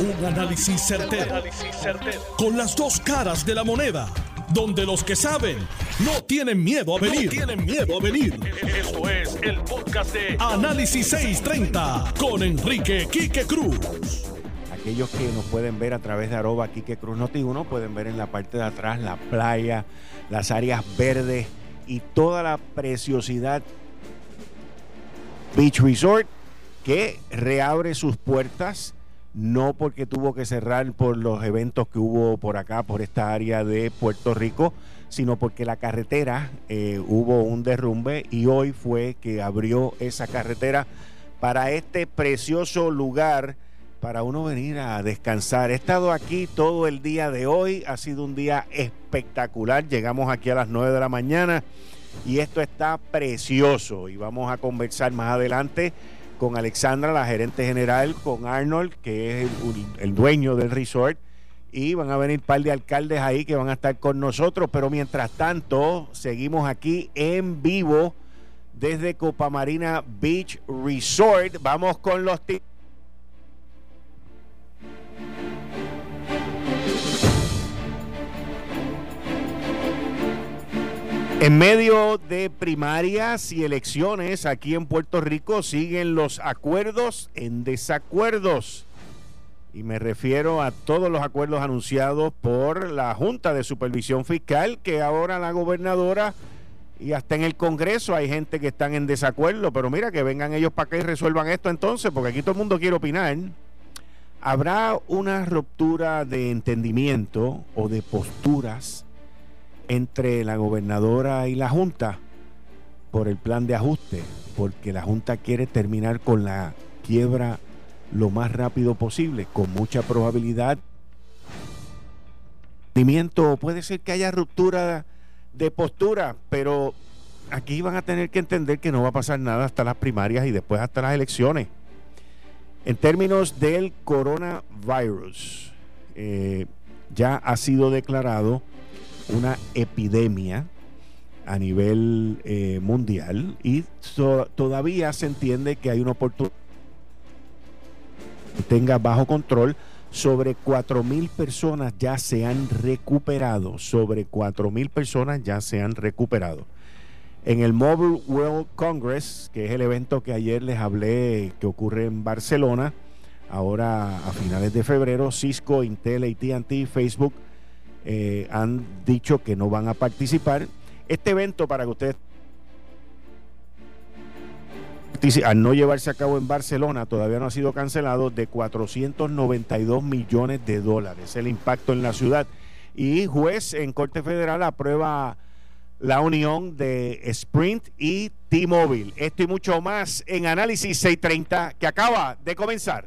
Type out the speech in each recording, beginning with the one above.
Un análisis certero, Con las dos caras de la moneda. Donde los que saben no tienen miedo a venir. tienen miedo a venir. Esto es el podcast de Análisis 630 con Enrique Quique Cruz. Aquellos que nos pueden ver a través de arroba Quique Cruz Noti 1 pueden ver en la parte de atrás la playa, las áreas verdes y toda la preciosidad Beach Resort que reabre sus puertas, no porque tuvo que cerrar por los eventos que hubo por acá, por esta área de Puerto Rico, sino porque la carretera eh, hubo un derrumbe y hoy fue que abrió esa carretera para este precioso lugar para uno venir a descansar. He estado aquí todo el día de hoy, ha sido un día espectacular, llegamos aquí a las 9 de la mañana y esto está precioso y vamos a conversar más adelante con Alexandra, la gerente general, con Arnold, que es el, dueño del resort, y van a venir un par de alcaldes ahí que van a estar con nosotros, pero mientras tanto seguimos aquí en vivo desde Copa Marina Beach Resort. Vamos con los En medio de primarias y elecciones aquí en Puerto Rico siguen los acuerdos en desacuerdos. Y me refiero a todos los acuerdos anunciados por la Junta de Supervisión Fiscal, que ahora la gobernadora y hasta en el Congreso hay gente que están en desacuerdo. Pero mira, que vengan ellos para acá resuelvan esto entonces, porque aquí todo el mundo quiere opinar. ¿Habrá una ruptura de entendimiento o de posturas? Entre la gobernadora y la Junta por el plan de ajuste, porque la Junta quiere terminar con la quiebra lo más rápido posible, con mucha probabilidad. Puede ser que haya ruptura de postura, pero aquí van a tener que entender que no va a pasar nada hasta las primarias y después hasta las elecciones. En términos del coronavirus, eh, ya ha sido declarado una epidemia a nivel eh, mundial y todavía se entiende que hay una oportunidad que tenga bajo control. Sobre 4.000 personas ya se han recuperado. Sobre 4.000 personas ya se han recuperado. En el Mobile World Congress, que es el evento que ayer les hablé que ocurre en Barcelona, ahora a finales de febrero, Cisco, Intel, ATT, Facebook, eh, han dicho que no van a participar. Este evento, para que ustedes al no llevarse a cabo en Barcelona, todavía no ha sido cancelado, de 492 millones de dólares, el impacto en la ciudad. Y juez en Corte Federal aprueba la unión de Sprint y T-Mobile. Esto y mucho más en Análisis 630 que acaba de comenzar.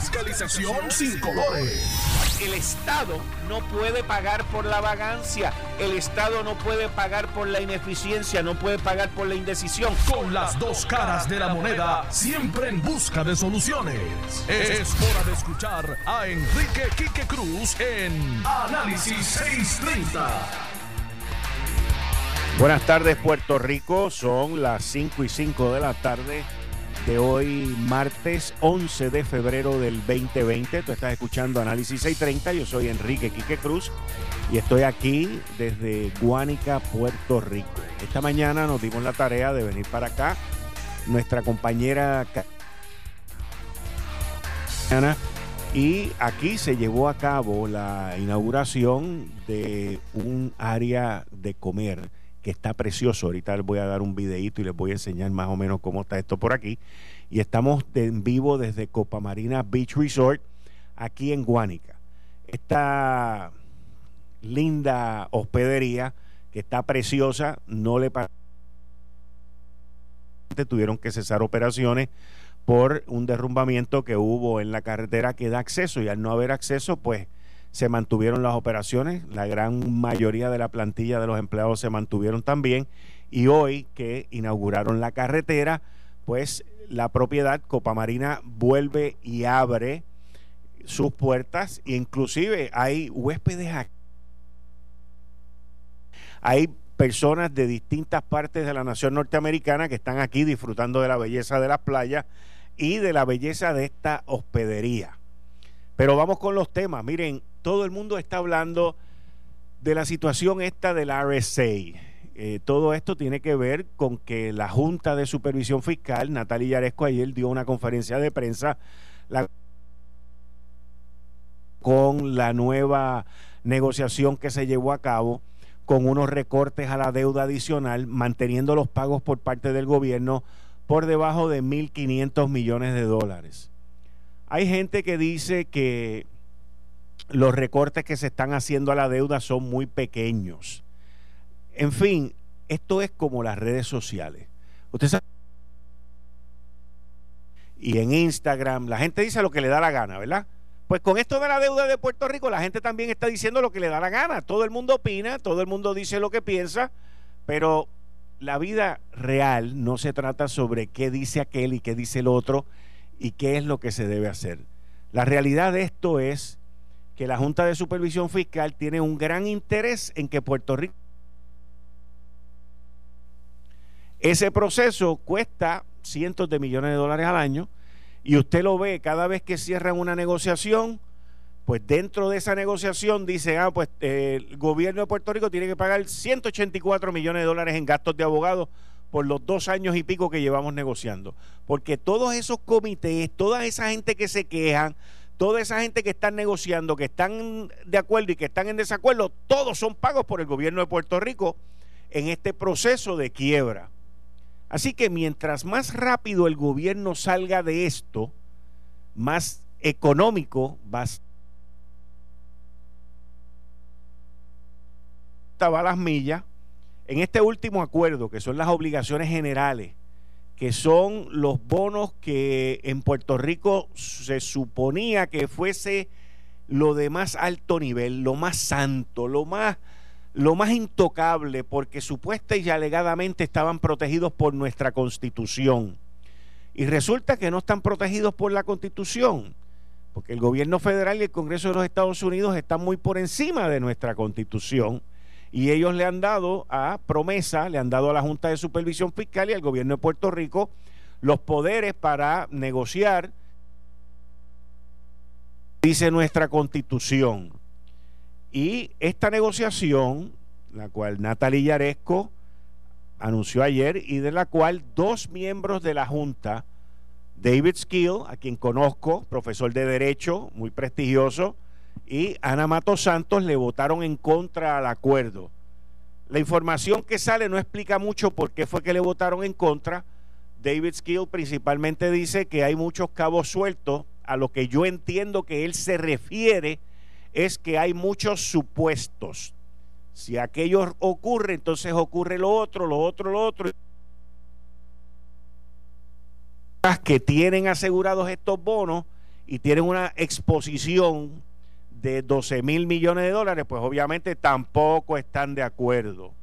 Fiscalización sin colores el Estado no puede pagar por la vagancia, el Estado no puede pagar por la ineficiencia, no puede pagar por la indecisión. Con las dos caras de la moneda, siempre en busca de soluciones. Es hora de escuchar a Enrique Quique Cruz en Análisis 630. Buenas tardes Puerto Rico, son las 5 y 5 de la tarde de hoy, martes 11 de febrero del 2020. Tú estás escuchando Análisis 630. Yo soy Enrique Quique Cruz y estoy aquí desde Guánica, Puerto Rico. Esta mañana nos dimos la tarea de venir para acá. Nuestra compañera y aquí se llevó a cabo la inauguración de un área de comer que está precioso. Ahorita les voy a dar un videíto y les voy a enseñar más o menos cómo está esto por aquí. Y estamos en vivo desde Copa Marina Beach Resort, aquí en Guánica. Esta linda hospedería que está preciosa, no le tuvieron que cesar operaciones por un derrumbamiento que hubo en la carretera que da acceso y al no haber acceso, pues se mantuvieron las operaciones, la gran mayoría de la plantilla de los empleados se mantuvieron también y hoy que inauguraron la carretera, pues la propiedad Copa Marina vuelve y abre sus puertas, inclusive hay huéspedes aquí. Hay personas de distintas partes de la nación norteamericana que están aquí disfrutando de la belleza de las playas y de la belleza de esta hospedería. Pero vamos con los temas. Miren, todo el mundo está hablando de la situación esta del RSA. Eh, todo esto tiene que ver con que la Junta de Supervisión Fiscal, Natalia Yaresco, ayer dio una conferencia de prensa con la nueva negociación que se llevó a cabo con unos recortes a la deuda adicional, manteniendo los pagos por parte del gobierno por debajo de 1.500 millones de dólares. Hay gente que dice que los recortes que se están haciendo a la deuda son muy pequeños. En fin, esto es como las redes sociales. Usted sabe. Y en Instagram, la gente dice lo que le da la gana, ¿verdad? Pues con esto de la deuda de Puerto Rico, la gente también está diciendo lo que le da la gana. Todo el mundo opina, todo el mundo dice lo que piensa, pero la vida real no se trata sobre qué dice aquel y qué dice el otro y qué es lo que se debe hacer. La realidad de esto es que la Junta de Supervisión Fiscal tiene un gran interés en que Puerto Rico... Ese proceso cuesta cientos de millones de dólares al año y usted lo ve cada vez que cierran una negociación, pues dentro de esa negociación dice, ah, pues eh, el gobierno de Puerto Rico tiene que pagar 184 millones de dólares en gastos de abogados por los dos años y pico que llevamos negociando. Porque todos esos comités, toda esa gente que se quejan, toda esa gente que están negociando, que están de acuerdo y que están en desacuerdo, todos son pagos por el gobierno de Puerto Rico en este proceso de quiebra. Así que mientras más rápido el gobierno salga de esto, más económico va a las millas en este último acuerdo, que son las obligaciones generales que son los bonos que en Puerto Rico se suponía que fuese lo de más alto nivel, lo más santo, lo más, lo más intocable, porque supuesta y alegadamente estaban protegidos por nuestra constitución. Y resulta que no están protegidos por la constitución, porque el gobierno federal y el Congreso de los Estados Unidos están muy por encima de nuestra constitución y ellos le han dado a promesa, le han dado a la Junta de Supervisión Fiscal y al gobierno de Puerto Rico los poderes para negociar, dice nuestra constitución. Y esta negociación, la cual Natalia Yaresco anunció ayer y de la cual dos miembros de la Junta, David Skill, a quien conozco, profesor de Derecho, muy prestigioso, y Ana Mato Santos le votaron en contra al acuerdo. La información que sale no explica mucho por qué fue que le votaron en contra. David Skill principalmente dice que hay muchos cabos sueltos. A lo que yo entiendo que él se refiere es que hay muchos supuestos. Si aquello ocurre, entonces ocurre lo otro, lo otro, lo otro. Que tienen asegurados estos bonos y tienen una exposición de 12 mil millones de dólares, pues obviamente tampoco están de acuerdo.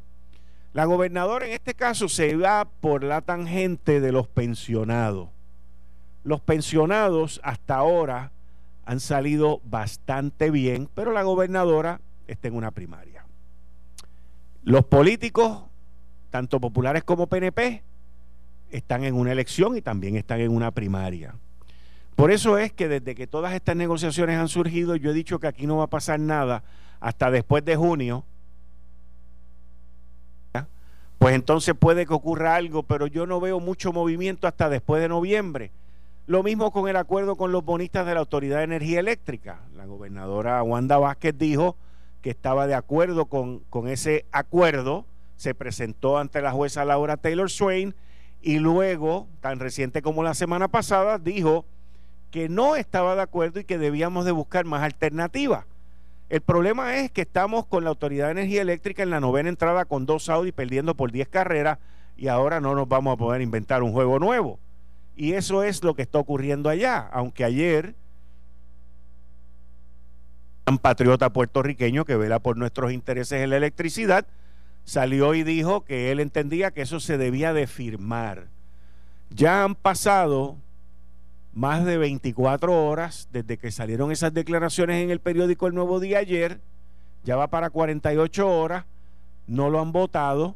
La gobernadora en este caso se va por la tangente de los pensionados. Los pensionados hasta ahora han salido bastante bien, pero la gobernadora está en una primaria. Los políticos, tanto populares como PNP, están en una elección y también están en una primaria. Por eso es que desde que todas estas negociaciones han surgido, yo he dicho que aquí no va a pasar nada hasta después de junio. Pues entonces puede que ocurra algo, pero yo no veo mucho movimiento hasta después de noviembre. Lo mismo con el acuerdo con los bonistas de la Autoridad de Energía Eléctrica. La gobernadora Wanda Vázquez dijo que estaba de acuerdo con, con ese acuerdo, se presentó ante la jueza Laura Taylor Swain y luego, tan reciente como la semana pasada, dijo que no estaba de acuerdo y que debíamos de buscar más alternativas. El problema es que estamos con la Autoridad de Energía Eléctrica en la novena entrada con dos Audi perdiendo por 10 carreras y ahora no nos vamos a poder inventar un juego nuevo. Y eso es lo que está ocurriendo allá, aunque ayer un patriota puertorriqueño que vela por nuestros intereses en la electricidad salió y dijo que él entendía que eso se debía de firmar. Ya han pasado más de 24 horas desde que salieron esas declaraciones en el periódico El Nuevo Día ayer, ya va para 48 horas, no lo han votado.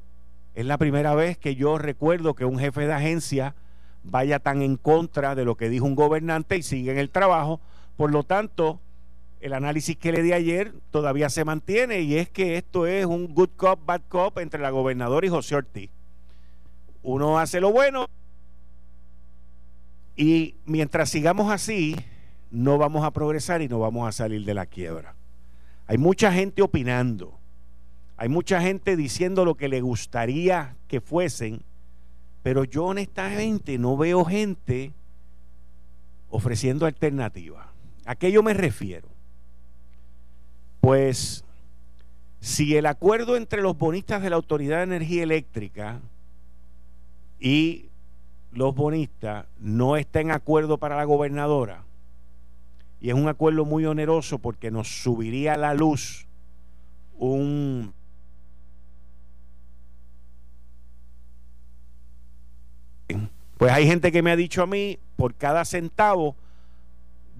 Es la primera vez que yo recuerdo que un jefe de agencia vaya tan en contra de lo que dijo un gobernante y sigue en el trabajo. Por lo tanto, el análisis que le di ayer todavía se mantiene y es que esto es un good cop, bad cop entre la gobernadora y José Ortiz. Uno hace lo bueno y mientras sigamos así, no vamos a progresar y no vamos a salir de la quiebra. Hay mucha gente opinando, hay mucha gente diciendo lo que le gustaría que fuesen, pero yo honestamente no veo gente ofreciendo alternativas. ¿A qué yo me refiero? Pues si el acuerdo entre los bonistas de la Autoridad de Energía Eléctrica y los bonistas no está en acuerdo para la gobernadora, y es un acuerdo muy oneroso porque nos subiría la luz un pues hay gente que me ha dicho a mí por cada centavo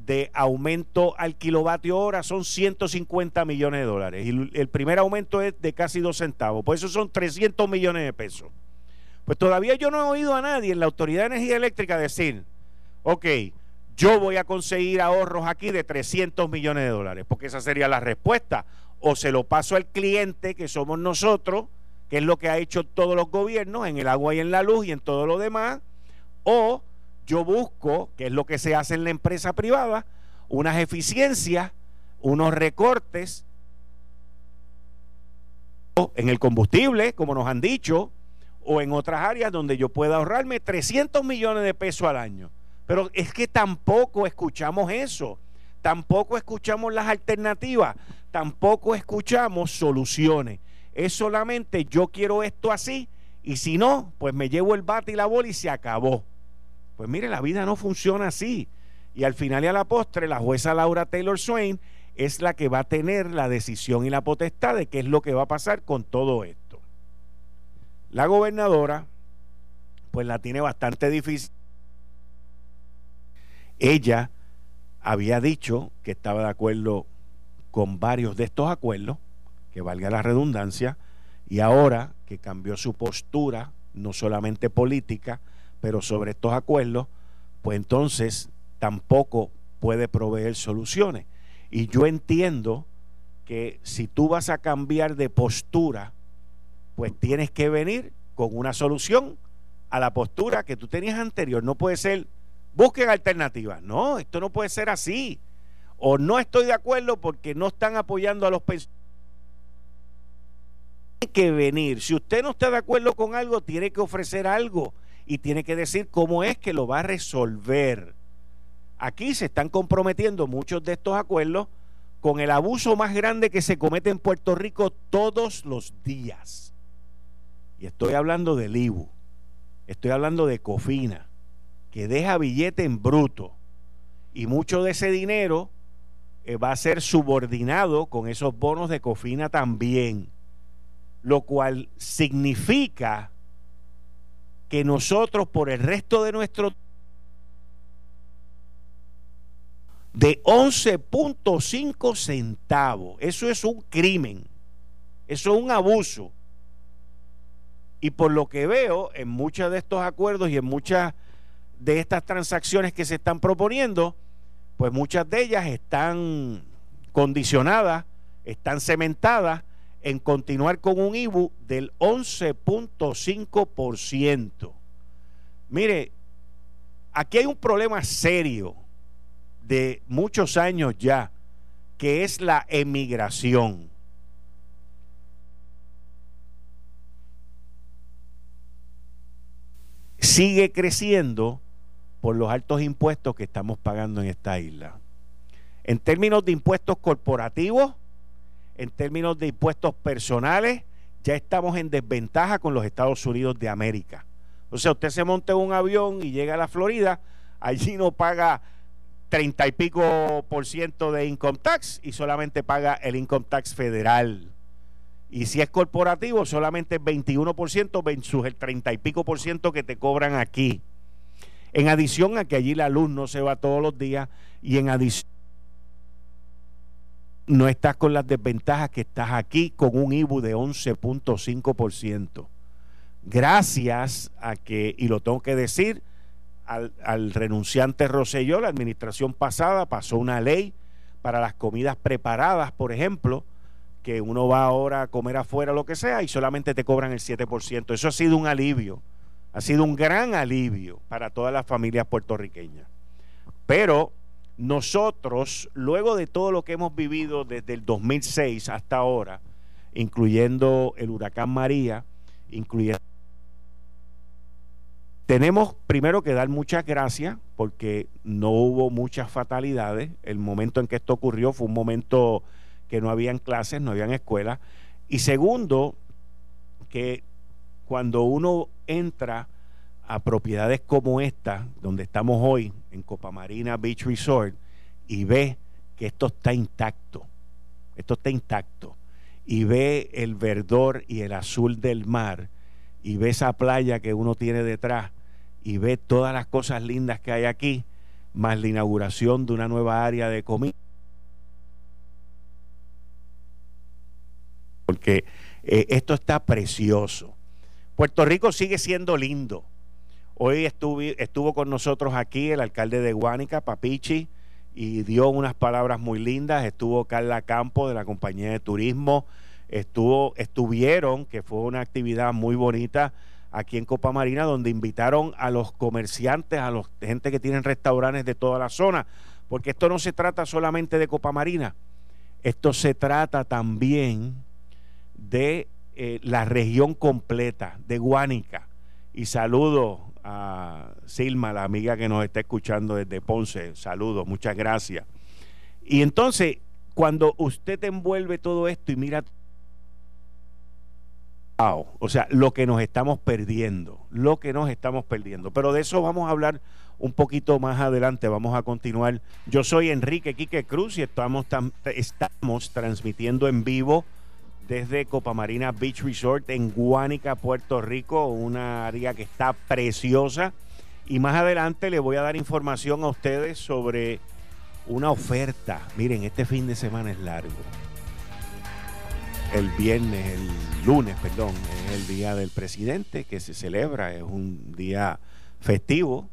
de aumento al kilovatio hora son 150 millones de dólares. Y el primer aumento es de casi dos centavos. Pues eso son 300 millones de pesos. Pues todavía yo no he oído a nadie en la Autoridad de Energía Eléctrica decir, ok, yo voy a conseguir ahorros aquí de 300 millones de dólares, porque esa sería la respuesta. O se lo paso al cliente, que somos nosotros, que es lo que ha hecho todos los gobiernos en el agua y en la luz y en todo lo demás, o yo busco, que es lo que se hace en la empresa privada, unas eficiencias, unos recortes en el combustible, como nos han dicho, o en otras áreas donde yo pueda ahorrarme 300 millones de pesos al año. Pero es que tampoco escuchamos eso, tampoco escuchamos las alternativas, tampoco escuchamos soluciones. Es solamente yo quiero esto así y si no, pues me llevo el bate y la bola y se acabó. Pues mire, la vida no funciona así. Y al final y a la postre, la jueza Laura Taylor Swain es la que va a tener la decisión y la potestad de qué es lo que va a pasar con todo esto. La gobernadora, pues la tiene bastante difícil. Ella había dicho que estaba de acuerdo con varios de estos acuerdos, que valga la redundancia, y ahora que cambió su postura, no solamente política, pero sobre estos acuerdos, pues entonces tampoco puede proveer soluciones. Y yo entiendo que si tú vas a cambiar de postura, pues tienes que venir con una solución a la postura que tú tenías anterior. No puede ser, busquen alternativas. No, esto no puede ser así. O no estoy de acuerdo porque no están apoyando a los pensionistas. Tiene que venir. Si usted no está de acuerdo con algo, tiene que ofrecer algo y tiene que decir cómo es que lo va a resolver. Aquí se están comprometiendo muchos de estos acuerdos con el abuso más grande que se comete en Puerto Rico todos los días. Y estoy hablando del IBU, estoy hablando de Cofina, que deja billete en bruto. Y mucho de ese dinero eh, va a ser subordinado con esos bonos de Cofina también. Lo cual significa que nosotros por el resto de nuestro de 11.5 centavos. Eso es un crimen. Eso es un abuso. Y por lo que veo en muchos de estos acuerdos y en muchas de estas transacciones que se están proponiendo, pues muchas de ellas están condicionadas, están cementadas en continuar con un IBU del 11.5%. Mire, aquí hay un problema serio de muchos años ya, que es la emigración. Sigue creciendo por los altos impuestos que estamos pagando en esta isla. En términos de impuestos corporativos, en términos de impuestos personales, ya estamos en desventaja con los Estados Unidos de América. O sea, usted se monta en un avión y llega a la Florida, allí no paga treinta y pico por ciento de income tax y solamente paga el income tax federal. Y si es corporativo, solamente el 21% versus el treinta y pico por ciento que te cobran aquí. En adición a que allí la luz no se va todos los días y en adición no estás con las desventajas que estás aquí con un IBU de 11.5%. Gracias a que, y lo tengo que decir, al, al renunciante Rosselló, la administración pasada pasó una ley para las comidas preparadas, por ejemplo, que uno va ahora a comer afuera, lo que sea, y solamente te cobran el 7%. Eso ha sido un alivio, ha sido un gran alivio para todas las familias puertorriqueñas. Pero nosotros, luego de todo lo que hemos vivido desde el 2006 hasta ahora, incluyendo el huracán María, incluyendo... Tenemos primero que dar muchas gracias porque no hubo muchas fatalidades. El momento en que esto ocurrió fue un momento que no habían clases, no habían escuelas. Y segundo, que cuando uno entra a propiedades como esta, donde estamos hoy, en Copamarina Beach Resort, y ve que esto está intacto, esto está intacto, y ve el verdor y el azul del mar, y ve esa playa que uno tiene detrás, y ve todas las cosas lindas que hay aquí, más la inauguración de una nueva área de comida. Porque eh, esto está precioso. Puerto Rico sigue siendo lindo. Hoy estuvo con nosotros aquí el alcalde de Guánica, Papichi, y dio unas palabras muy lindas. Estuvo Carla Campo de la compañía de turismo. Estuvo, estuvieron, que fue una actividad muy bonita aquí en Copa Marina, donde invitaron a los comerciantes, a la gente que tienen restaurantes de toda la zona, porque esto no se trata solamente de Copa Marina, esto se trata también de eh, la región completa, de Guánica. Y saludo a Silma, la amiga que nos está escuchando desde Ponce. Saludos, muchas gracias. Y entonces, cuando usted envuelve todo esto y mira, o sea, lo que nos estamos perdiendo, lo que nos estamos perdiendo. Pero de eso vamos a hablar un poquito más adelante, vamos a continuar. Yo soy Enrique Quique Cruz y estamos, estamos transmitiendo en vivo desde Copa Marina Beach Resort en Guánica, Puerto Rico, una área que está preciosa. Y más adelante le voy a dar información a ustedes sobre una oferta. Miren, este fin de semana es largo. El viernes, el lunes, perdón, es el día del presidente que se celebra, es un día festivo.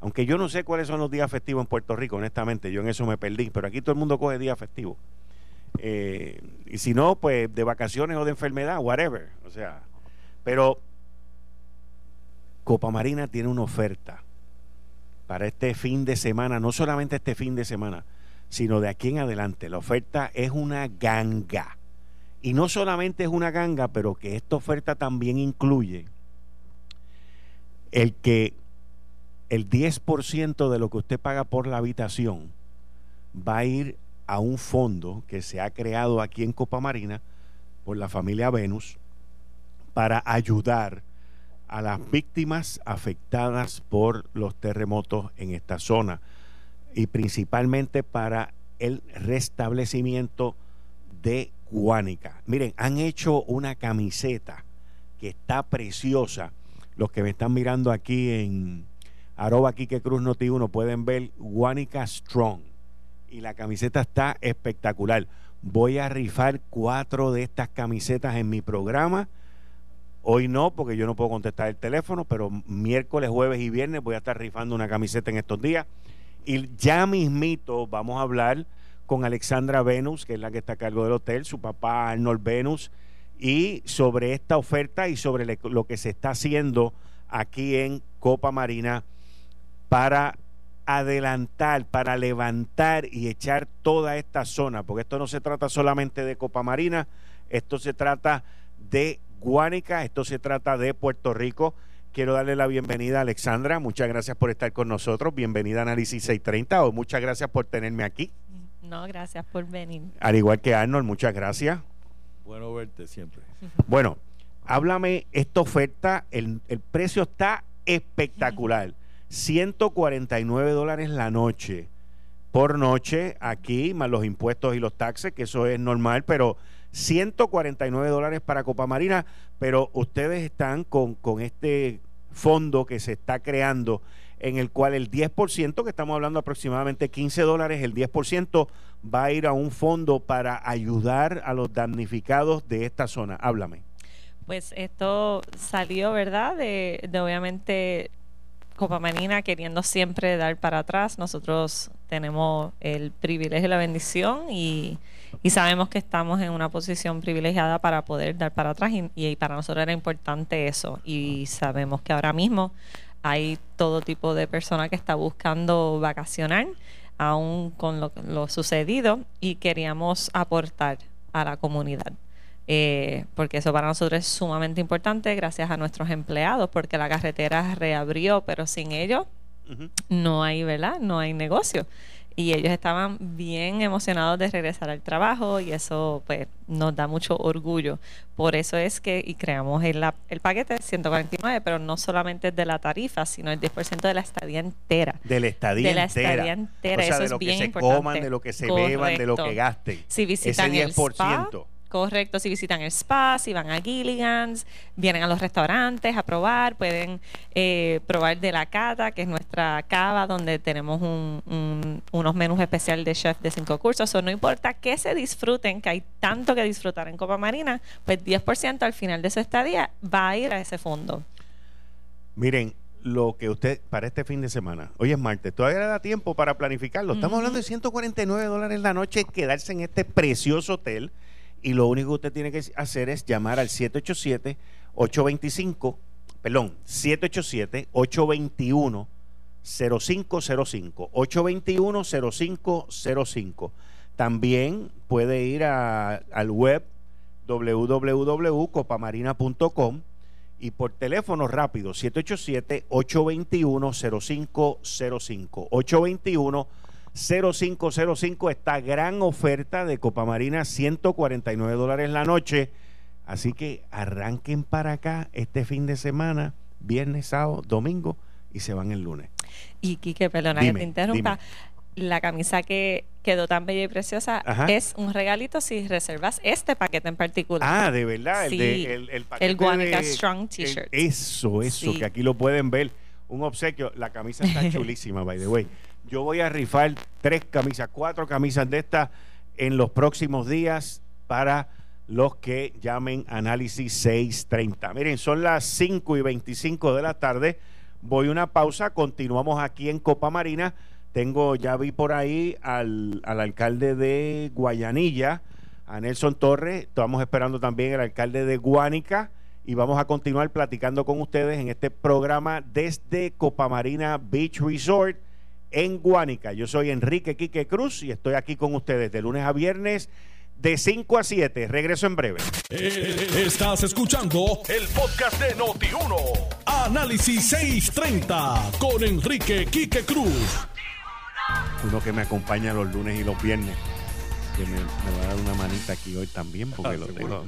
Aunque yo no sé cuáles son los días festivos en Puerto Rico, honestamente, yo en eso me perdí, pero aquí todo el mundo coge días festivos. Eh, y si no, pues de vacaciones o de enfermedad, whatever. O sea, pero Copa Marina tiene una oferta para este fin de semana, no solamente este fin de semana, sino de aquí en adelante. La oferta es una ganga. Y no solamente es una ganga, pero que esta oferta también incluye el que el 10% de lo que usted paga por la habitación va a ir a un fondo que se ha creado aquí en Copa Marina por la familia Venus para ayudar a las víctimas afectadas por los terremotos en esta zona y principalmente para el restablecimiento de Guánica. Miren, han hecho una camiseta que está preciosa. Los que me están mirando aquí en arroba Quique Cruz Noti 1 pueden ver Guánica Strong y la camiseta está espectacular. Voy a rifar cuatro de estas camisetas en mi programa. Hoy no, porque yo no puedo contestar el teléfono, pero miércoles, jueves y viernes voy a estar rifando una camiseta en estos días. Y ya mismito vamos a hablar con Alexandra Venus, que es la que está a cargo del hotel, su papá Arnold Venus, y sobre esta oferta y sobre lo que se está haciendo aquí en Copa Marina para adelantar, para levantar y echar toda esta zona, porque esto no se trata solamente de Copa Marina, esto se trata de Guánica, esto se trata de Puerto Rico. Quiero darle la bienvenida a Alexandra, muchas gracias por estar con nosotros, bienvenida a Análisis 630 o muchas gracias por tenerme aquí. No, gracias por venir. Al igual que Arnold, muchas gracias. Bueno verte siempre. Bueno, háblame, esta oferta, el, el precio está espectacular. 149 dólares la noche por noche aquí, más los impuestos y los taxes, que eso es normal, pero 149 dólares para Copa Marina, pero ustedes están con, con este fondo que se está creando en el cual el 10%, que estamos hablando aproximadamente 15 dólares, el 10% va a ir a un fondo para ayudar a los damnificados de esta zona. Háblame. Pues esto salió, ¿verdad? De, de obviamente Copa Marina queriendo siempre dar para atrás. Nosotros tenemos el privilegio y la bendición y, sabemos que estamos en una posición privilegiada para poder dar para atrás y, y para nosotros era importante eso. Y sabemos que ahora mismo hay todo tipo de persona que está buscando vacacionar, aún con lo, lo sucedido, y queríamos aportar a la comunidad. Eh, porque eso para nosotros es sumamente importante gracias a nuestros empleados, porque la carretera reabrió, pero sin ellos no hay, ¿verdad? No hay negocio. Y ellos estaban bien emocionados de regresar al trabajo y eso pues nos da mucho orgullo. Por eso es que y creamos el, el paquete 149, pero no solamente de la tarifa, sino el 10% de la estadía entera. De la estadía De la entera. estadía entera, O sea, eso de es lo que bien se importante. coman, de lo que se beban, de lo que gasten. Si Ese visitan el spa, 10%. Correcto, si visitan el spa, si van a Gilligan's, vienen a los restaurantes a probar, pueden eh, probar de la cata, que es nuestra cava, donde tenemos un- un- unos menús especiales de chef de cinco cursos. O no importa que se disfruten, que hay tanto que disfrutar en Copa Marina, pues 10% al final de su estadía va a ir a ese fondo. Miren, lo que usted, para este fin de semana, hoy es martes, todavía le da tiempo para planificarlo. Estamos Ujú. hablando de 149 dólares la noche, quedarse en este precioso hotel. Y lo único que usted tiene que hacer es llamar al 787-825, perdón, 787-821-0505. 821-0505. También puede ir a- al web www.copamarina.com y por teléfono rápido 787-821-0505. 821-0505 esta gran oferta de Copa Marina 149 dólares la noche. Así que arranquen para acá este fin de semana, viernes, sábado, domingo y se van el lunes. Y Quique, perdona Dime, que te interrumpa. La camisa que quedó tan bella y preciosa Ajá. es un regalito si reservas este paquete en particular. Ah, de verdad, el, de, el, el paquete el Guanica de- Strong T-shirt. Eso, eso, Sí. que aquí lo pueden ver. Un obsequio. La camisa está chulísima, by the way. Yo voy a rifar tres camisas, cuatro camisas de estas en los próximos días para los que llamen Análisis 630. Miren, son las 5 y 25 de la tarde. Voy a una pausa. Continuamos aquí en Copa Marina. Tengo, ya vi por ahí al, al alcalde de Guayanilla, a Nelson Torres. Estamos esperando también al alcalde de Guánica y vamos a continuar platicando con ustedes en este programa desde Copa Marina Beach Resort en Guánica. Yo soy Enrique Quique Cruz y estoy aquí con ustedes de lunes a viernes de 5 a 7. Regreso en breve. Eh, Estás escuchando el podcast de Noti1. Análisis 630 con Enrique Quique Cruz. Uno que me acompaña los lunes y los viernes, que me, me va a dar una manita aquí hoy también, porque Ah, lo tengo.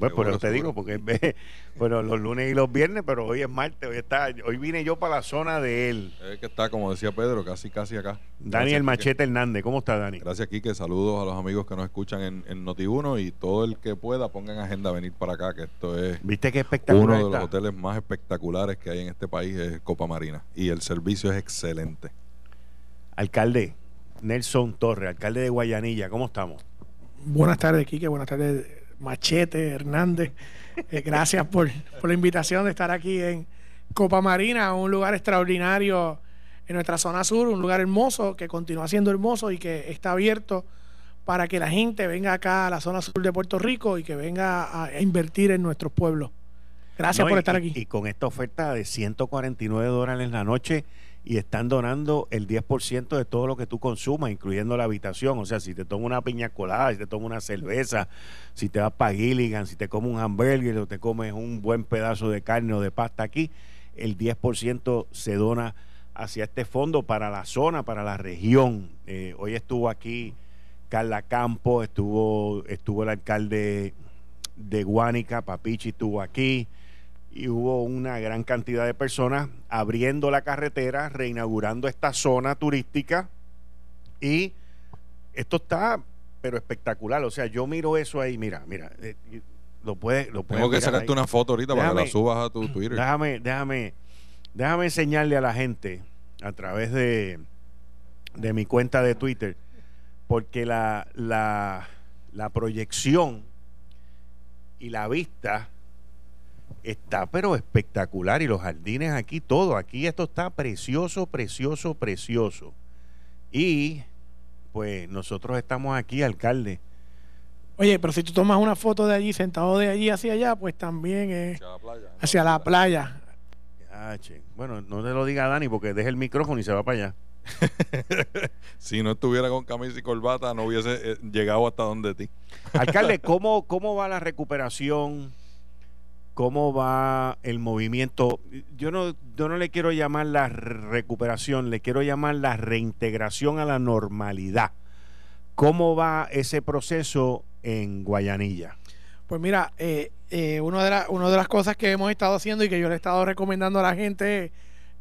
Pues eso te digo, porque es, bueno, los lunes y los viernes, pero hoy es martes, hoy está, hoy vine yo para la zona de él. Es que está, como decía Pedro, casi casi acá. Daniel Gracias, Quique. Machete Hernández, ¿cómo está Dani? Gracias, Quique. Saludos a los amigos que nos escuchan en, en Noti1 y todo el que pueda pongan agenda a venir para acá, que esto es ¿Viste qué espectacular uno de los está? hoteles más espectaculares que hay en este país, es Copa Marina. Y el servicio es excelente. Alcalde Nelson Torres, alcalde de Guayanilla, ¿cómo estamos? Buenas tardes, Quique. Buenas tardes, Machete, Hernández. Eh, gracias por, por la invitación de estar aquí en Copa Marina, un lugar extraordinario en nuestra zona sur, un lugar hermoso que continúa siendo hermoso y que está abierto para que la gente venga acá a la zona sur de Puerto Rico y que venga a, a invertir en nuestros pueblos. Gracias No, por y- estar aquí. Y con esta oferta de 149 dólares la noche y están donando el 10% de todo lo que tú consumas, incluyendo la habitación. O sea, si te tomas una piña colada, si te tomas una cerveza, si te vas para Gilligan, si te comes un hamburger o te comes un buen pedazo de carne o de pasta aquí, el 10% se dona hacia este fondo para la zona, para la región. Eh, hoy estuvo aquí Carla Campos, estuvo, estuvo el alcalde de Guánica, Papichi estuvo aquí y hubo una gran cantidad de personas abriendo la carretera, reinaugurando esta zona turística y esto está pero espectacular, o sea, yo miro eso ahí, mira, mira, eh, lo puedes lo puedes Tengo que sacarte ahí. una foto ahorita para que la subas a tu Twitter. Déjame, déjame, déjame enseñarle a la gente a través de, de mi cuenta de Twitter, porque la, la, la proyección y la vista está pero espectacular y los jardines aquí, todo, aquí esto está precioso, precioso, precioso. Y pues nosotros estamos aquí, alcalde. Oye, pero si tú tomas una foto de allí, sentado de allí hacia allá, pues también es Hacia la playa. hacia la playa. Ya, che. Bueno, no te lo diga Dani porque deja el micrófono y se va para allá. Si no estuviera con camisa y corbata, no hubiese eh, llegado hasta donde ti. Alcalde, ¿cómo, ¿cómo va la recuperación? ¿Cómo va el movimiento? Yo no, yo no le quiero llamar la recuperación, le quiero llamar la reintegración a la normalidad. ¿Cómo va ese proceso en Guayanilla? Pues mira, eh, eh, una, de la- una de las cosas que hemos estado haciendo y que yo le he estado recomendando a la gente es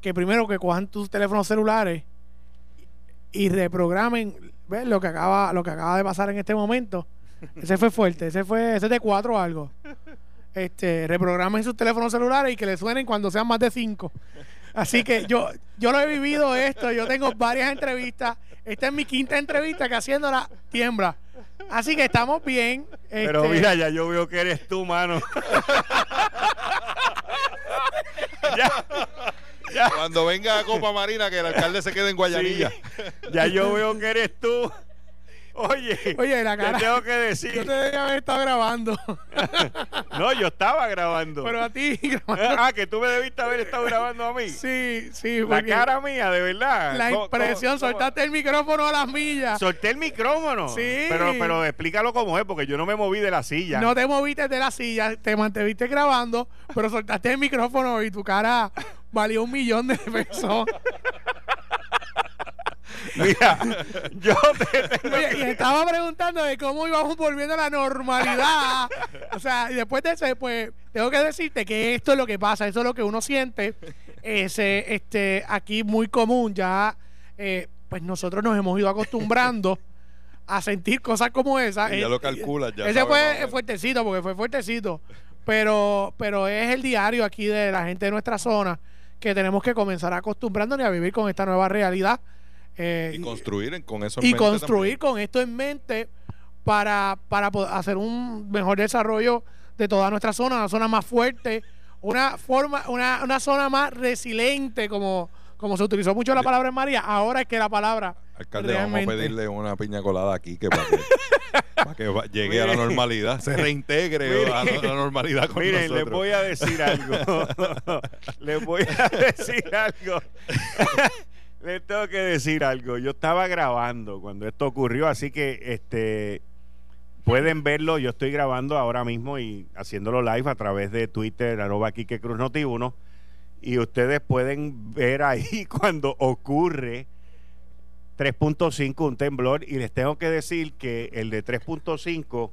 que primero que cojan tus teléfonos celulares y reprogramen ¿ves? lo que acaba lo que acaba de pasar en este momento. Ese fue fuerte, ese fue ese es de cuatro o algo. Este, reprogramen sus teléfonos celulares y que les suenen cuando sean más de cinco. Así que yo yo lo he vivido esto, yo tengo varias entrevistas. Esta es mi quinta entrevista que haciéndola tiembla. Así que estamos bien. Pero este, mira, ya yo veo que eres tú, mano. ya, Cuando venga a Copa Marina, que el alcalde se quede en Guayanilla. ya yo veo que eres tú. Oye, Oye, la te cara. tengo que Yo decir. te debía haber estado grabando. No, yo estaba grabando. Pero a ti grabando. Ah, que tú me debiste haber estado grabando a mí. Sí, sí. La cara mía, de verdad. La ¿Cómo- impresión, cómo- soltaste el micrófono a las millas. Solté el micrófono. Sí. Pero, pero explícalo como es, porque yo no me moví de la silla. No te moviste de la silla, te mantuviste grabando, pero soltaste el micrófono y tu cara valió un millón de pesos. Mira, yo te tengo Oye, y estaba preguntando de cómo íbamos volviendo a la normalidad. O sea, y después de eso, pues, tengo que decirte que esto es lo que pasa, eso es lo que uno siente. Ese, este, aquí muy común, ya, eh, pues nosotros nos hemos ido acostumbrando a sentir cosas como esas. Y ya Eh, lo calculas, ya Ese fue fuertecito, porque fue fuertecito. Pero, pero es el diario aquí de la gente de nuestra zona que tenemos que comenzar acostumbrándonos a vivir con esta nueva realidad. Eh, Y construir con eso en y mente construir también. con esto en mente para, para hacer un mejor desarrollo de toda nuestra zona, una zona más fuerte, una forma, una, una zona más resiliente, como, como se utilizó mucho la palabra en María, ahora es que la palabra Alcalde, realmente- vamos a pedirle una piña colada aquí que para que, para que va- llegue a la normalidad, se reintegre a la, a la normalidad con Miren, les nosotros. voy a decir algo. les voy a decir algo. Les tengo que decir algo. Yo estaba grabando cuando esto ocurrió, así que este pueden verlo. Yo estoy grabando ahora mismo y haciéndolo live a través de Twitter, arroba Quique Cruz Noti 1. Y ustedes pueden ver ahí cuando ocurre 3.5 un temblor. Y les tengo que decir que el de 3.5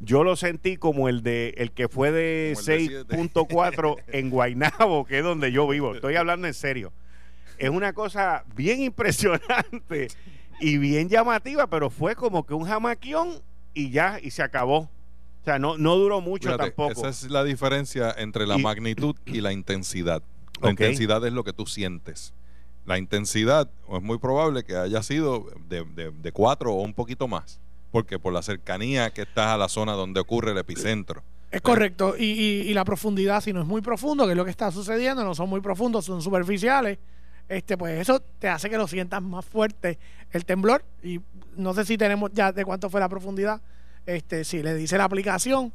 yo lo sentí como el de el que fue de Como el de 6.4 en Guaynabo, que es donde yo vivo. Estoy hablando en serio. Es una cosa bien impresionante y bien llamativa, pero fue como que un jamaquión y ya, y se acabó. O sea, no, no duró mucho Fíjate, tampoco. Esa es la diferencia entre la Y- magnitud y la intensidad. La intensidad es lo que tú sientes. La intensidad es muy probable que haya sido de, de, de cuatro o un poquito más. Porque por la cercanía que estás a la zona donde ocurre el epicentro. Es correcto. Y, y- y la profundidad, si no es muy profundo, que es lo que está sucediendo, no son muy profundos, son superficiales, este pues eso te hace que lo sientas más fuerte el temblor. Y no sé si tenemos ya de cuánto fue la profundidad. Este, si le dice la aplicación,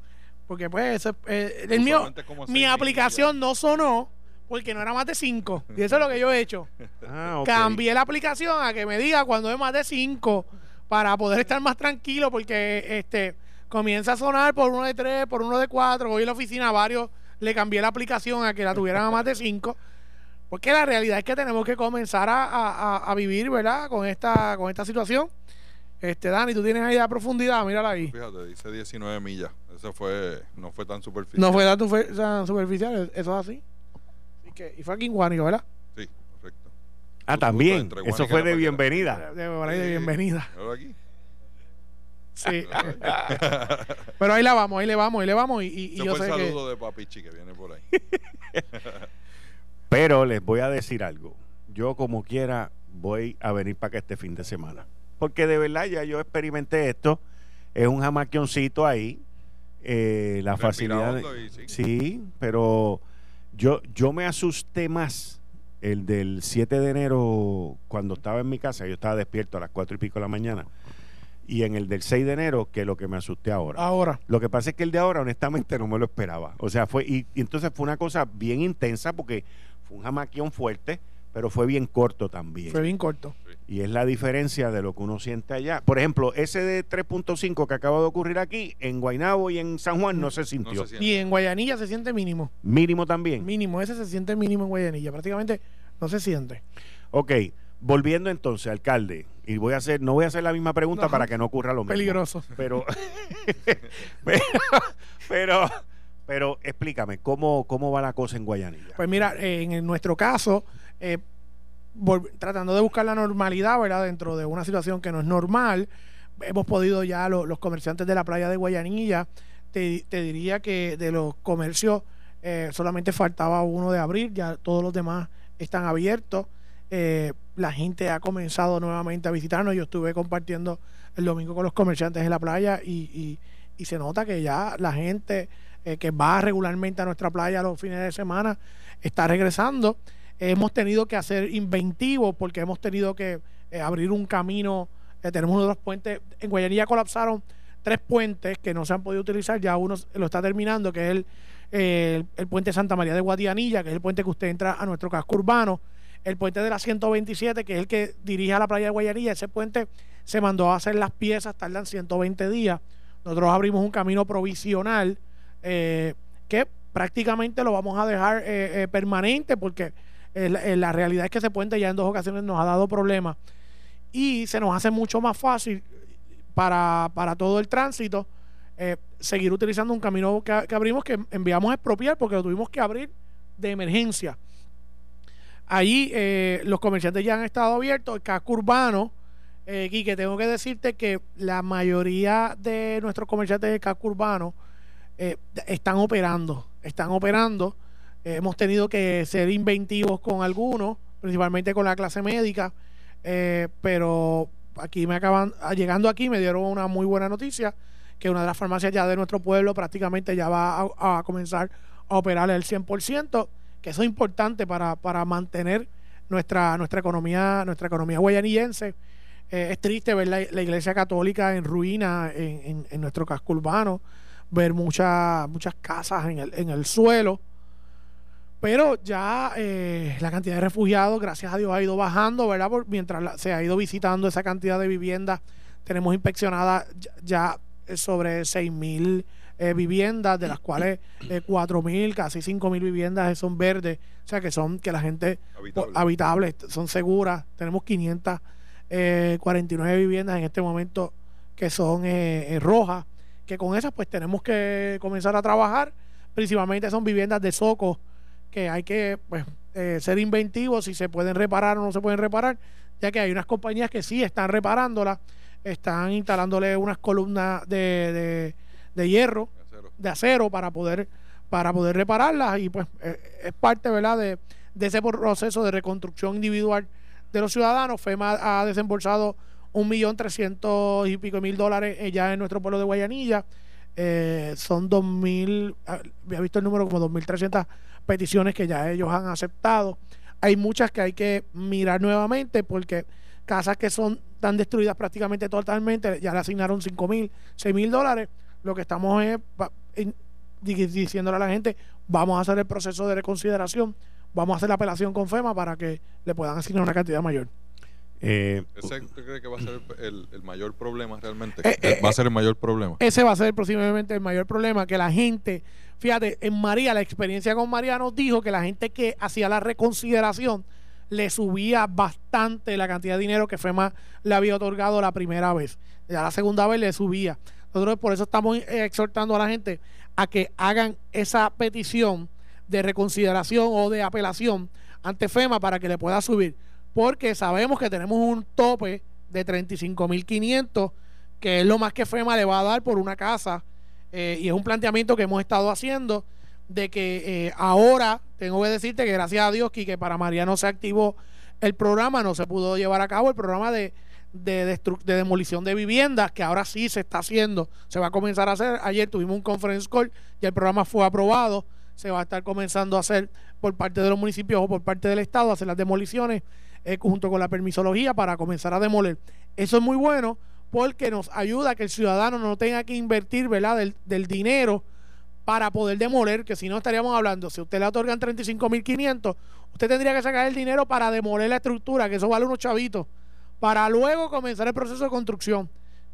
porque pues eso es- eh, el mío, mi aplicación no sonó porque no era más de 5. Y eso es lo que yo he hecho. Ah. Cambié la aplicación a que me diga cuando es más de 5 para poder estar más tranquilo porque este comienza a sonar por uno de 3, por uno de 4. Hoy en la oficina a varios le cambié la aplicación a que la tuvieran a más de 5. Porque la realidad es que tenemos que comenzar a, a- a- a vivir, ¿verdad? Con esta, con esta situación. Este, Dani, tú tienes ahí la profundidad, mírala ahí. Fíjate, dice 19 millas. Eso fue, no fue tan superficial. No fue tanto fue- tan superficial, eso es así. Así que, y fue aquí en Guánico, ¿verdad? Sí, correcto. Ah, también. Eso fue y de bienvenida. De, por ahí de bienvenida. Aquí. Sí. Pero ahí la vamos, ahí le vamos, ahí le vamos. Y, y- y yo fue sé el que. saludo de Papichi que viene por ahí. Pero les voy a decir algo. yo como quiera voy a venir para acá este fin de semana. Porque de verdad ya yo experimenté esto. Es un jamaquioncito ahí. eh, la facilidad. de-. Sí, pero yo, yo me asusté más el del 7 de enero cuando estaba en mi casa. Yo estaba despierto a las 4 y pico de la mañana. Y en el del 6 de enero que lo que me asusté ahora. Ahora, Lo que pasa es que el de ahora, honestamente, no me lo esperaba. O sea, fue, y, y entonces fue una cosa bien intensa porque fue un jamaquión fuerte, pero fue bien corto también. fue bien corto. Y es la diferencia de lo que uno siente allá. Por ejemplo, ese de 3.5 que acaba de ocurrir aquí, en Guaynabo y en San Juan no se No sintió. se. Y en Guayanilla se siente mínimo. Mínimo también. Mínimo, ese se siente mínimo en Guayanilla. Prácticamente no se siente. Ok, volviendo entonces, alcalde, y voy a hacer, no voy a hacer la misma pregunta para que no ocurra lo mismo. Peligroso. Pero, pero, pero, pero explícame, ¿cómo, ¿cómo va la cosa en Guayanilla? Pues mira, en nuestro caso, eh, tratando de buscar la normalidad, ¿verdad? Dentro de una situación que no es normal, hemos podido ya lo- los comerciantes de la playa de Guayanilla, te, te diría que de los comercios eh, solamente faltaba uno de abrir, ya todos los demás están abiertos. Eh, la gente ha comenzado nuevamente a visitarnos. Yo estuve compartiendo el domingo con los comerciantes en la playa y, y- y se nota que ya la gente eh, que va regularmente a nuestra playa los fines de semana está regresando. hemos tenido que hacer inventivos porque hemos tenido que eh, abrir un camino. eh, tenemos uno de los puentes. En Guayanilla colapsaron tres puentes que no se han podido utilizar. Ya uno lo está terminando, que es el, el, el puente Santa María de Guadianilla, que es el puente que usted entra a nuestro casco urbano. El puente de la 127, que es el que dirige a la playa de Guayanilla. Ese puente se mandó a hacer las piezas, tardan 120 días. Nosotros abrimos un camino provisional eh, que prácticamente lo vamos a dejar eh, eh, permanente porque la- realidad es que ese puente ya en dos ocasiones nos ha dado problemas y se nos hace mucho más fácil para, para todo el tránsito seguir utilizando un camino que, que abrimos que enviamos a expropiar porque lo tuvimos que abrir de emergencia. Allí los comerciantes ya han estado abiertos, el casco urbano, eh, Quique, tengo que decirte que la mayoría de nuestros comerciantes del casco urbano eh, están operando, están operando. Eh, hemos tenido que ser inventivos con algunos, principalmente con la clase médica, eh, pero aquí me acaban, ah, llegando aquí me dieron una muy buena noticia, que una de las farmacias ya de nuestro pueblo prácticamente ya va a, comenzar a operar el 100%, que eso es importante para, para mantener nuestra, nuestra economía, nuestra economía guayanillense. Es triste ver la, la iglesia católica en ruina en, en- en nuestro casco urbano, ver muchas muchas casas en el, en el suelo. Pero ya eh, la cantidad de refugiados, gracias a Dios, ha ido bajando, ¿verdad? Por- mientras la- se ha ido visitando esa cantidad de viviendas, tenemos inspeccionadas ya, ya, eh, sobre 6 mil eh, viviendas, de las cuales eh, 4 mil, casi 5 mil viviendas son verdes, o sea que son que la gente Habitable. habitables, son seguras. Tenemos 549 viviendas en este momento que son eh, eh, rojas, que con esas pues tenemos que comenzar a trabajar. Principalmente son viviendas de soco que hay que pues, eh, ser inventivos si se pueden reparar o no se pueden reparar, ya que hay unas compañías que sí están reparándolas, están instalándole unas columnas de, de- de hierro Acero. de acero para poder para poder repararlas y pues eh, es parte verdad de, de ese proceso de reconstrucción individual de los ciudadanos FEMA ha desembolsado un millón trescientos y pico mil dólares eh, ya en nuestro pueblo de Guayanilla. Eh, son dos mil ah, había visto el número como dos mil trescientas peticiones que ya ellos han aceptado. Hay muchas que hay que mirar nuevamente porque casas que son tan destruidas prácticamente totalmente ya le asignaron cinco mil seis mil dólares. Lo que estamos es diciéndole a la gente, vamos a hacer el proceso de reconsideración, vamos a hacer la apelación con FEMA para que le puedan asignar una cantidad mayor. Eh, ¿Ese usted cree que va a ser el, el mayor problema realmente? Eh, eh, va a ser el mayor problema. Ese va a ser posiblemente el mayor problema, que la gente, fíjate, en María, la experiencia con María nos dijo que la gente que hacía la reconsideración le subía bastante la cantidad de dinero que FEMA le había otorgado la primera vez. Ya la segunda vez le subía. Nosotros por eso estamos eh, exhortando a la gente a que hagan esa petición de reconsideración o de apelación ante FEMA para que le pueda subir. Porque sabemos que tenemos un tope de 35.500 que es lo más que FEMA le va a dar por una casa. eh, y es un planteamiento que hemos estado haciendo de que eh, ahora tengo que decirte que gracias a Dios que para María no se activó el programa no se pudo llevar a cabo, el programa de, de, de, demolición de viviendas, que ahora sí se está haciendo, se va a comenzar a hacer. Ayer tuvimos un conference call y el programa fue aprobado, se va a estar comenzando a hacer por parte de los municipios o por parte del Estado, hacer las demoliciones eh, junto con la permisología para comenzar a demoler. Eso es muy bueno porque nos ayuda a que el ciudadano no tenga que invertir ¿verdad? Del, del dinero para poder demoler, que si no estaríamos hablando, si usted le otorgan 35.500, usted tendría que sacar el dinero para demoler la estructura, que eso vale unos chavitos, para luego comenzar el proceso de construcción.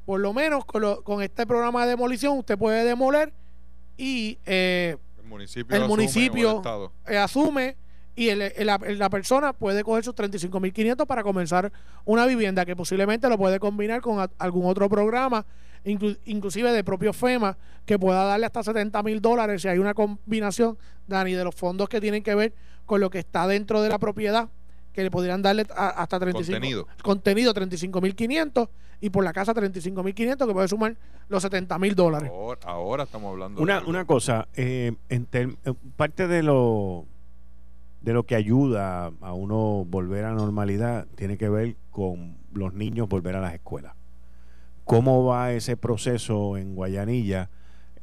Por lo menos con, este programa de demolición usted puede demoler y eh, el municipio, asume, y la, persona puede coger sus 35.500 para comenzar una vivienda que posiblemente lo puede combinar con algún otro programa inclusive de propio FEMA, que pueda darle hasta 70 mil dólares si hay una combinación, Dani, de los fondos que tienen que ver con lo que está dentro de la propiedad, que le podrían darle hasta 35 contenido, contenido 35 mil 500 y por la casa 35 mil 500 que puede sumar los 70 mil dólares. Ahora, estamos hablando una, una cosa, eh, en parte de lo de lo que ayuda a uno volver a la normalidad tiene que ver con los niños volver a las escuelas. ¿Cómo va ese proceso en Guayanilla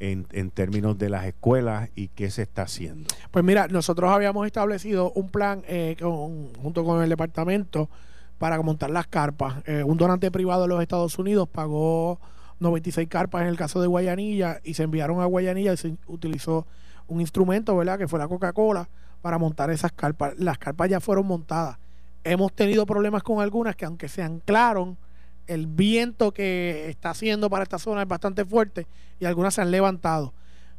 en, términos de las escuelas y qué se está haciendo? Pues mira, nosotros habíamos establecido un plan eh, junto con el departamento para montar las carpas. Eh, un donante privado de los Estados Unidos pagó 96 carpas en el caso de Guayanilla y se enviaron a Guayanilla y se utilizó un instrumento, ¿verdad? Que fue la Coca-Cola para montar esas carpas. Las carpas ya fueron montadas. Hemos tenido problemas con algunas que aunque se anclaron, el viento que está haciendo para esta zona es bastante fuerte y algunas se han levantado.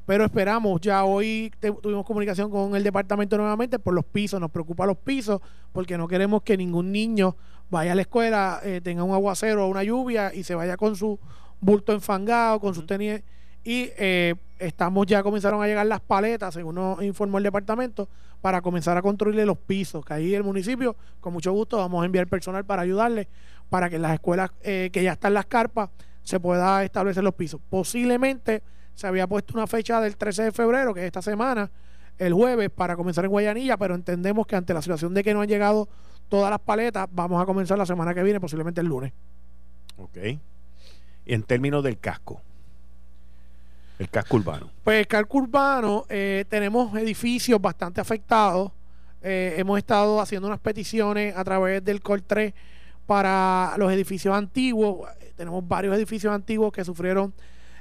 Pero esperamos, ya hoy tuvimos comunicación con el departamento nuevamente por los pisos, nos preocupa los pisos porque no queremos que ningún niño vaya a la escuela, eh, tenga un aguacero o una lluvia y se vaya con su bulto enfangado, con sus tenis. Y eh, estamos ya comenzaron a llegar las paletas, según nos informó el departamento, para comenzar a construirle los pisos. Que ahí el municipio, con mucho gusto, vamos a enviar personal para ayudarle para que en las escuelas eh, que ya están las carpas se pueda establecer los pisos. Posiblemente se había puesto una fecha del 13 de febrero, que es esta semana, el jueves, para comenzar en Guayanilla, pero entendemos que ante la situación de que no han llegado todas las paletas, vamos a comenzar la semana que viene, posiblemente el lunes. Ok. En términos del casco. El casco urbano. Pues el casco urbano, eh, tenemos edificios bastante afectados. Eh, hemos estado haciendo unas peticiones a través del COL 3 para los edificios antiguos. Tenemos varios edificios antiguos que sufrieron,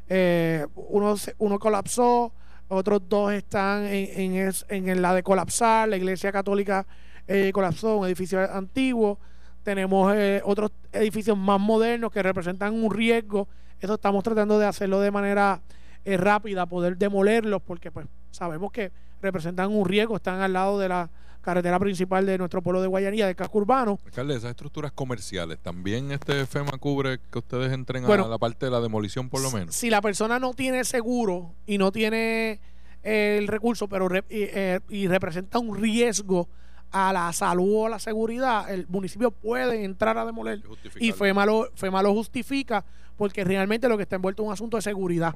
eh, uno, uno colapsó, otros dos están en, en, la de colapsar, la iglesia católica eh, colapsó, un edificio antiguo. Tenemos otros edificios más modernos que representan un riesgo. Eso estamos tratando de hacerlo de manera rápida, poder demolerlos, porque pues sabemos que representan un riesgo, están al lado de la carretera principal de nuestro pueblo de Guayanilla, de casco urbano. Alcalde, esas estructuras comerciales, ¿también este FEMA cubre que ustedes entren a la parte de la demolición por lo menos? Si la persona no tiene seguro y no tiene el recurso pero eh, y, representa un riesgo a la salud o a la seguridad, el municipio puede entrar a demoler. Y FEMA lo, FEMA lo justifica porque realmente lo que está envuelto es un asunto de seguridad.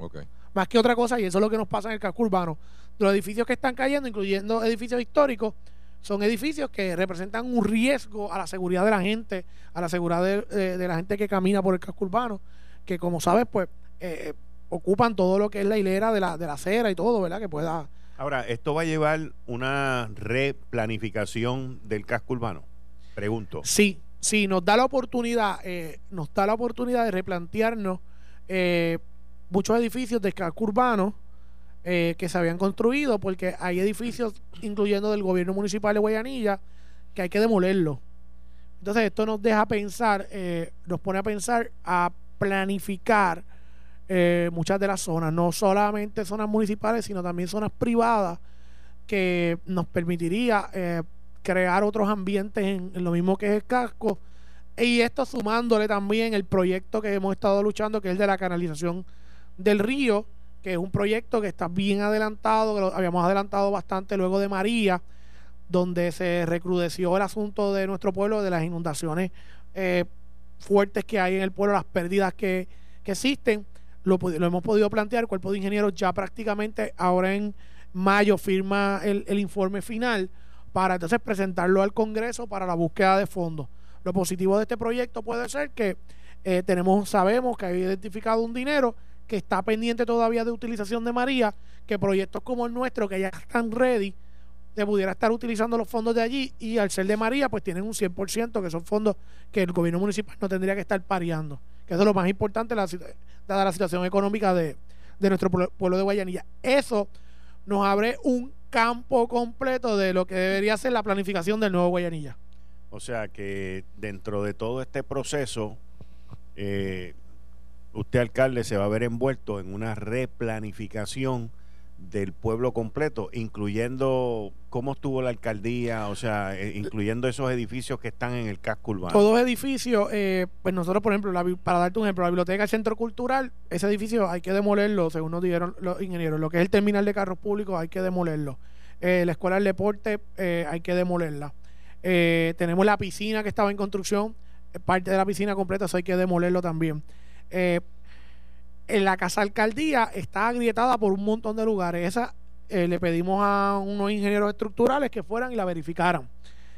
Más que otra cosa, y eso es lo que nos pasa en el casco urbano. Los edificios que están cayendo, incluyendo edificios históricos, son edificios que representan un riesgo a la seguridad de la gente, a la seguridad de, la gente que camina por el casco urbano, que como sabes, pues eh, ocupan todo lo que es la hilera de la, de la acera y todo, ¿verdad? Que pueda... Ahora, ¿esto va a llevar una replanificación del casco urbano? Pregunto. Sí, sí, nos da la oportunidad, eh, nos da la oportunidad de replantearnos eh, muchos edificios del casco urbano, eh, que se habían construido, porque hay edificios, incluyendo del gobierno municipal de Guayanilla, que hay que demolerlo. Entonces esto nos deja pensar, eh, nos pone a pensar, a planificar eh, muchas de las zonas, no solamente zonas municipales, sino también zonas privadas, que nos permitiría crear otros ambientes en, lo mismo que es el casco. Y esto sumándole también el proyecto que hemos estado luchando, que es el de la canalización del río, que es un proyecto que está bien adelantado, que lo habíamos adelantado bastante luego de María, donde se recrudeció el asunto de nuestro pueblo, de las inundaciones eh, fuertes que hay en el pueblo, las pérdidas que, existen. Lo, hemos podido plantear, el cuerpo de ingenieros ya prácticamente ahora en mayo firma el, informe final para entonces presentarlo al Congreso para la búsqueda de fondos. Lo positivo de este proyecto puede ser que eh, tenemos, sabemos que hay identificado un dinero que está pendiente todavía de utilización de María, que proyectos como el nuestro, que ya están ready, se pudiera estar utilizando los fondos de allí y al ser de María, pues tienen un 100%, que son fondos que el gobierno municipal no tendría que estar pareando. Que eso es lo más importante, dada la situación económica de, de nuestro pueblo de Guayanilla. Eso nos abre un campo completo de lo que debería ser la planificación del nuevo Guayanilla. O sea que dentro de todo este proceso, eh, usted alcalde se va a ver envuelto en una replanificación del pueblo completo, incluyendo cómo estuvo la alcaldía, o sea, eh, incluyendo esos edificios que están en el casco urbano. Todos edificios, eh, pues nosotros, por ejemplo, para darte un ejemplo, la biblioteca del Centro Cultural, ese edificio hay que demolerlo, según nos dijeron los ingenieros. Lo que es el terminal de carros públicos hay que demolerlo. Eh, la escuela del deporte hay que demolerla. tenemos la piscina que estaba en construcción, parte de la piscina completa, eso hay que demolerlo también en la casa alcaldía está agrietada por un montón de lugares. Esa eh, le pedimos a unos ingenieros estructurales que fueran y la verificaran.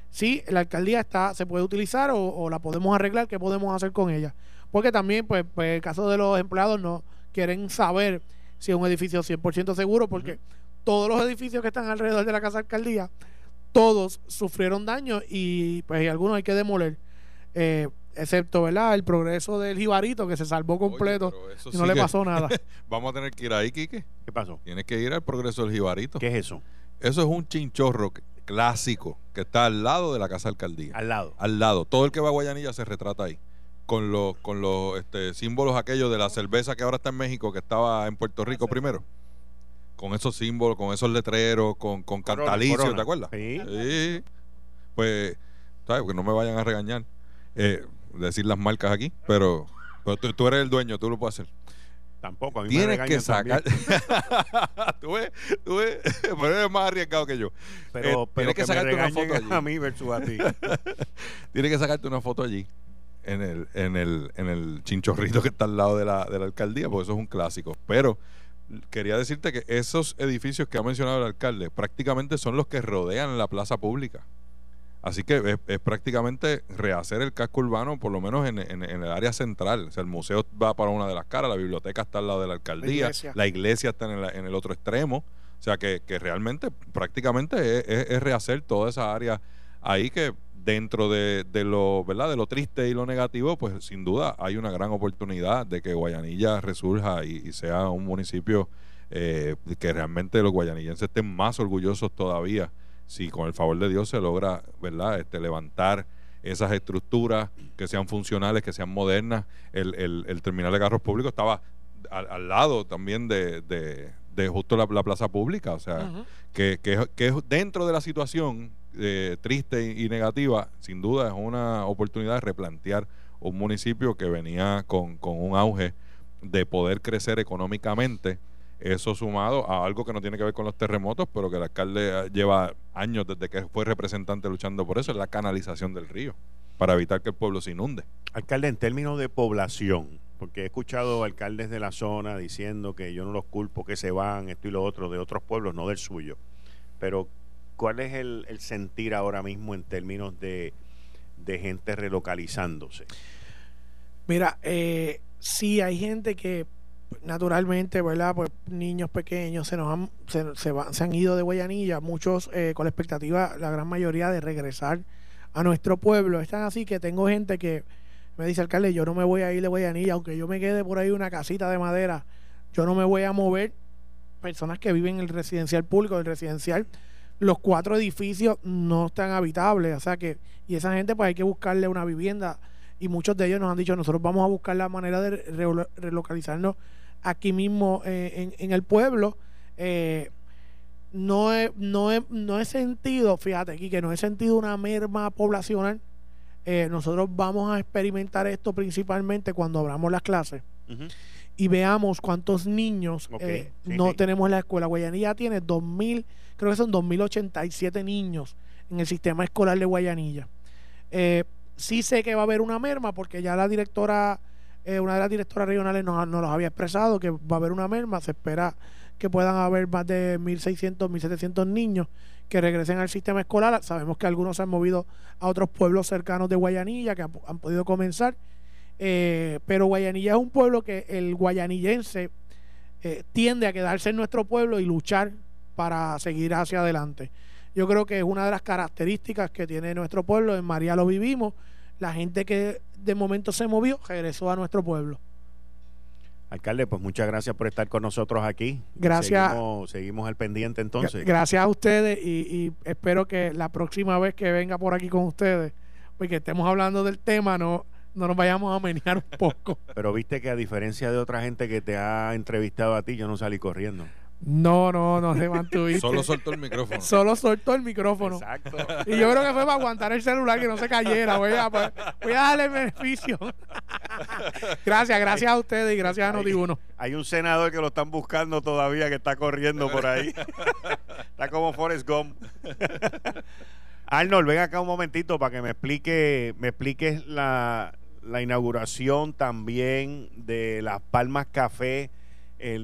Si la alcaldía está, se puede utilizar o, la podemos arreglar, ¿qué podemos hacer con ella? Porque también, pues, pues, el caso de los empleados no quieren saber si es un edificio 100% seguro, porque todos los edificios que están alrededor de la casa alcaldía, todos sufrieron daño y pues algunos hay que demoler. Eh, excepto ¿verdad? el progreso del jibarito que se salvó completo y no le pasó nada. Vamos a tener que ir ahí, Quique. ¿Qué pasó? Tienes que ir al progreso del jibarito. ¿Qué es eso? Eso es un chinchorro clásico que está al lado de la casa alcaldía. Al lado. Al lado. Todo el que va a Guayanilla se retrata ahí. Con los, con los este, símbolos aquellos de la cerveza que ahora está en México, que estaba en Puerto Rico primero. Con esos símbolos, con esos letreros, con, con cantalicio, ¿te acuerdas? Sí. Pues, ¿sabes? Que no me vayan a regañar. Eh, decir las marcas aquí, pero, tú, eres el dueño, tú lo puedes hacer. Tampoco, a mí Tienes que sacar. tú ves, tú ves, pero eres más arriesgado que yo. Pero, eh, tienes que, sacarte una foto allí. A mí versus a ti. tienes que sacarte una foto allí. En el, en, el, en el chinchorrito que está al lado de la, de la alcaldía, porque eso es un clásico. Pero quería decirte que esos edificios que ha mencionado el alcalde prácticamente son los que rodean la plaza pública. Así que es, prácticamente rehacer el casco urbano, por lo menos en, el área central. O sea, el museo va para una de las caras, la biblioteca está al lado de la alcaldía, la iglesia, está en, el otro extremo. O sea, que, realmente prácticamente es, rehacer toda esa área ahí que dentro de, lo verdad de lo triste y lo negativo pues sin duda hay una gran oportunidad de que Guayanilla resurja y, sea un municipio eh, que realmente los guayanillenses estén más orgullosos todavía si con el favor de Dios se logra, ¿verdad?, este, levantar esas estructuras que sean funcionales, que sean modernas. El, el, terminal de carros públicos estaba al, lado también de, de, justo la, plaza pública, o sea, que, que, que, dentro de la situación eh, triste y, negativa, sin duda es una oportunidad de replantear un municipio que venía con, con un auge de poder crecer económicamente eso sumado a algo que no tiene que ver con los terremotos, pero que el alcalde lleva años desde que fue representante luchando por eso, es la canalización del río, para evitar que el pueblo se inunde. Alcalde, en términos de población, porque he escuchado alcaldes de la zona diciendo que yo no los culpo que se van, esto y lo otro, de otros pueblos, no del suyo. Pero, ¿cuál es el, sentir ahora mismo en términos de, gente relocalizándose? Mira, eh, sí hay gente que naturalmente, ¿verdad? Pues niños pequeños se nos han, se, han ido de Guayanilla, muchos eh, con la expectativa, la gran mayoría, de regresar a nuestro pueblo. Están así que tengo gente que me dice, alcalde, yo no me voy a ir de Guayanilla, aunque yo me quede por ahí una casita de madera, yo no me voy a mover. Personas que viven en el residencial público, el residencial, los cuatro edificios no están habitables, o sea que, y esa gente pues hay que buscarle una vivienda y muchos de ellos nos han dicho, nosotros vamos a buscar la manera de relocalizarnos aquí mismo eh, en, el pueblo. Eh, no, he, no, he, no he sentido, fíjate aquí, que no he sentido una merma poblacional. Eh, nosotros vamos a experimentar esto principalmente cuando abramos las clases y veamos cuántos niños no tenemos en la escuela. Guayanilla tiene 2.000, creo que son 2.087 niños en el sistema escolar de Guayanilla. sí sé que va a haber una merma porque ya la directora eh, una de las directoras regionales nos, nos los había expresado que va a haber una merma, se espera que puedan haber más de 1.600, 1.700 niños que regresen al sistema escolar. Sabemos que algunos se han movido a otros pueblos cercanos de Guayanilla que han, podido comenzar. Eh, pero Guayanilla es un pueblo que el guayanillense eh, tiende a quedarse en nuestro pueblo y luchar para seguir hacia adelante. Yo creo que es una de las características que tiene nuestro pueblo. En María lo vivimos. La gente que de momento se movió regresó a nuestro pueblo. Alcalde, pues muchas gracias por estar con nosotros aquí. Gracias. Seguimos, seguimos al pendiente entonces. Gracias a ustedes y, y espero que la próxima vez que venga por aquí con ustedes, porque estemos hablando del tema, no, no nos vayamos a menear un poco. Pero viste que a diferencia de otra gente que te ha entrevistado a ti, yo no salí corriendo. No, no, no se mantuviste. Solo soltó el micrófono. Solo soltó el micrófono. Exacto. Y yo creo que fue para aguantar el celular que no se cayera. Voy a, pues, voy a darle el beneficio. gracias, gracias a ustedes y gracias a Noti1. Hay un senador que lo están buscando todavía que está corriendo por ahí. está como Forrest Gump. Arnold, ven acá un momentito para que me explique, me expliques la, la inauguración también de Las Palmas Café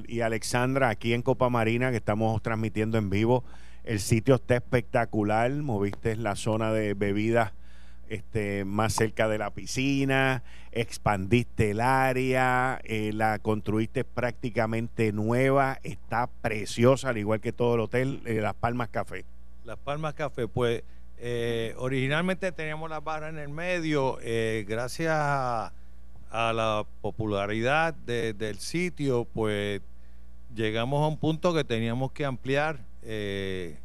y Alexandra aquí en Copa Marina, que estamos transmitiendo en vivo. El sitio está espectacular, moviste la zona de bebidas este, más cerca de la piscina, expandiste el área, eh, la construiste prácticamente nueva, está preciosa, al igual que todo el hotel, eh, Las Palmas Café. Las Palmas Café, pues eh, originalmente teníamos las barras en el medio, gracias a, a la popularidad de- del sitio, pues llegamos a un punto que teníamos que ampliar. eh,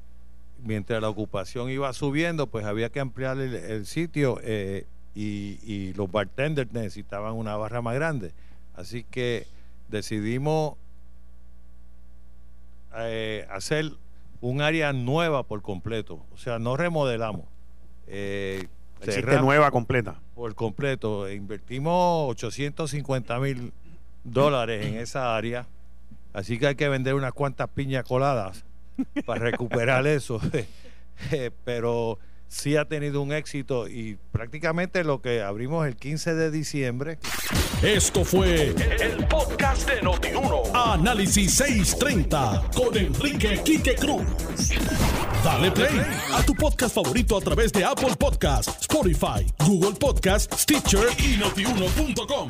mientras la ocupación iba subiendo, pues había que ampliar el, el sitio eh, y, y los bartenders necesitaban una barra más grande. Así que decidimos eh, hacer un área nueva por completo. O sea, no remodelamos. Eh, nueva completa. Por completo. Invertimos 850 mil dólares en esa área. Así que hay que vender unas cuantas piñas coladas para recuperar eso. Eh, Pero sí ha tenido un éxito y prácticamente lo que abrimos el 15 de diciembre. Esto fue el podcast de Notiuno. Análisis 630 con Enrique Quique Cruz. Dale play a tu podcast favorito a través de Apple Podcasts, Spotify, Google Podcasts, Stitcher y notiuno.com.